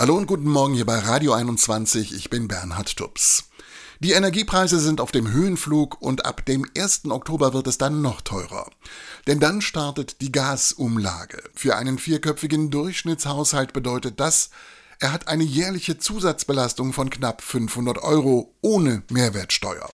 Hallo und guten Morgen hier bei Radio 21. Ich bin Bernhard Tubbs. Die Energiepreise sind auf dem Höhenflug und ab dem 1. Oktober wird es dann noch teurer. Denn dann startet die Gasumlage. Für einen vierköpfigen Durchschnittshaushalt bedeutet das, er hat eine jährliche Zusatzbelastung von knapp 500 Euro ohne Mehrwertsteuer.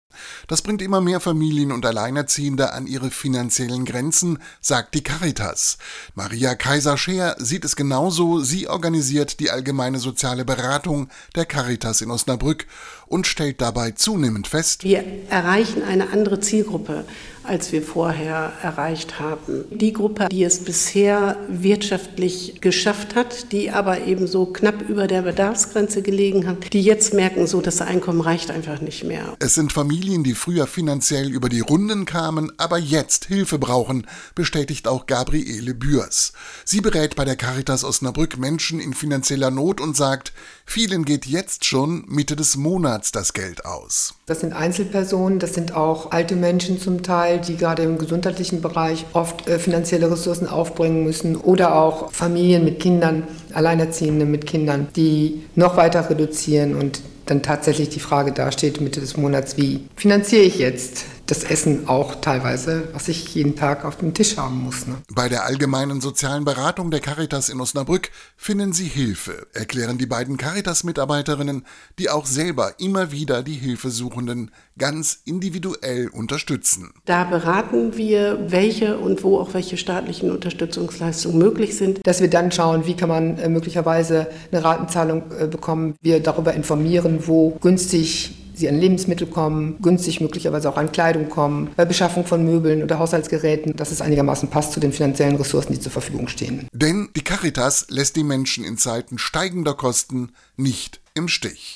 Das bringt immer mehr Familien und Alleinerziehende an ihre finanziellen Grenzen, sagt die Caritas. Maria Kaiser-Scheer sieht es genauso. Sie organisiert die allgemeine soziale Beratung der Caritas in Osnabrück und stellt dabei zunehmend fest, wir erreichen eine andere Zielgruppe als wir vorher erreicht haben. Die Gruppe, die es bisher wirtschaftlich geschafft hat, die aber eben so knapp über der Bedarfsgrenze gelegen hat, die jetzt merken, so das Einkommen reicht einfach nicht mehr. Es sind Familien, die früher finanziell über die Runden kamen, aber jetzt Hilfe brauchen, bestätigt auch Gabriele Bührs. Sie berät bei der Caritas Osnabrück Menschen in finanzieller Not und sagt, vielen geht jetzt schon Mitte des Monats das Geld aus. Das sind Einzelpersonen, das sind auch alte Menschen zum Teil Teil, die gerade im gesundheitlichen Bereich oft äh, finanzielle Ressourcen aufbringen müssen oder auch Familien mit Kindern, Alleinerziehende mit Kindern, die noch weiter reduzieren und dann tatsächlich die Frage dasteht Mitte des Monats, wie finanziere ich jetzt das Essen auch teilweise, was ich jeden Tag auf dem Tisch haben muss. Ne? Bei der allgemeinen sozialen Beratung der Caritas in Osnabrück finden Sie Hilfe, erklären die beiden Caritas-Mitarbeiterinnen, die auch selber immer wieder die Hilfesuchenden ganz individuell unterstützen. Da beraten wir, welche und wo auch welche staatlichen Unterstützungsleistungen möglich sind. Dass wir dann schauen, wie kann man äh, möglicherweise eine Ratenzahlung äh, bekommen. Wir darüber informieren, wo günstig sie an Lebensmittel kommen, günstig möglicherweise auch an Kleidung kommen, bei Beschaffung von Möbeln oder Haushaltsgeräten, dass es einigermaßen passt zu den finanziellen Ressourcen, die zur Verfügung stehen. Denn die Caritas lässt die Menschen in Zeiten steigender Kosten nicht im Stich.